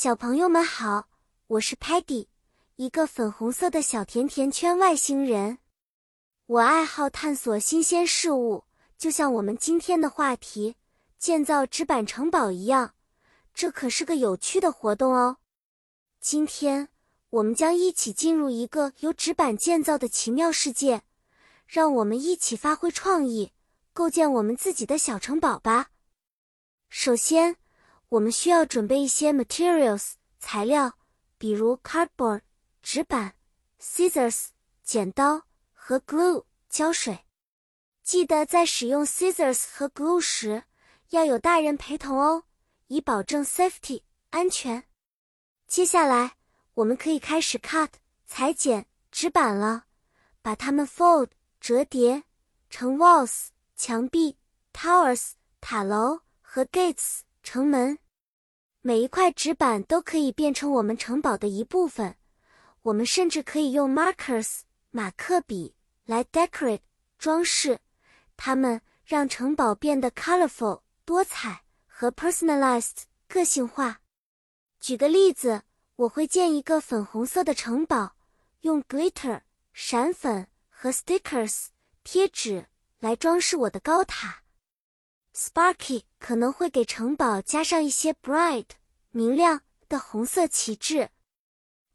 小朋友们好，我是 Patty，一个粉红色的小甜甜圈外星人。我爱好探索新鲜事物，就像我们今天的话题——建造纸板城堡一样。这可是个有趣的活动哦。今天我们将一起进入一个由纸板建造的奇妙世界，让我们一起发挥创意，构建我们自己的小城堡吧。首先，我们需要准备一些 materials 材料，比如 cardboard 纸板、scissors 剪刀和 glue 胶水。记得在使用 scissors 和 glue 时，要有大人陪同哦，以保证 safety 安全。接下来，我们可以开始 cut 裁剪纸板了，把它们 fold 折叠成 walls 墙壁、towers 塔楼和 gates。城门，每一块纸板都可以变成我们城堡的一部分。我们甚至可以用 markers 马克笔来 decorate 装饰，它们让城堡变得 colorful 多彩和 personalized 个性化。举个例子，我会建一个粉红色的城堡，用 glitter 闪粉和 stickers 贴纸来装饰我的高塔。Sparky 可能会给城堡加上一些 bright 明亮的红色旗帜。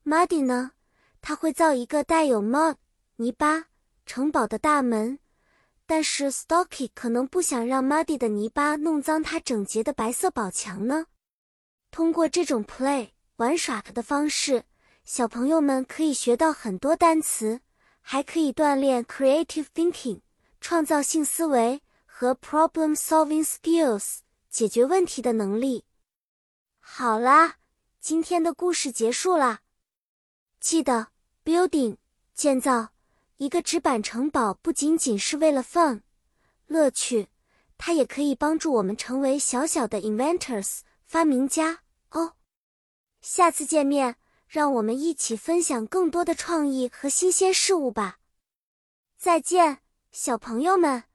Muddy 呢，他会造一个带有 mud 泥巴城堡的大门。但是 Stocky 可能不想让 Muddy 的泥巴弄脏他整洁的白色宝墙呢。通过这种 play 玩耍的方式，小朋友们可以学到很多单词，还可以锻炼 creative thinking 创造性思维。和 problem solving skills 解决问题的能力。好啦，今天的故事结束啦。记得 building 建造一个纸板城堡不仅仅是为了 fun 乐趣，它也可以帮助我们成为小小的 inventors 发明家哦。下次见面，让我们一起分享更多的创意和新鲜事物吧。再见，小朋友们。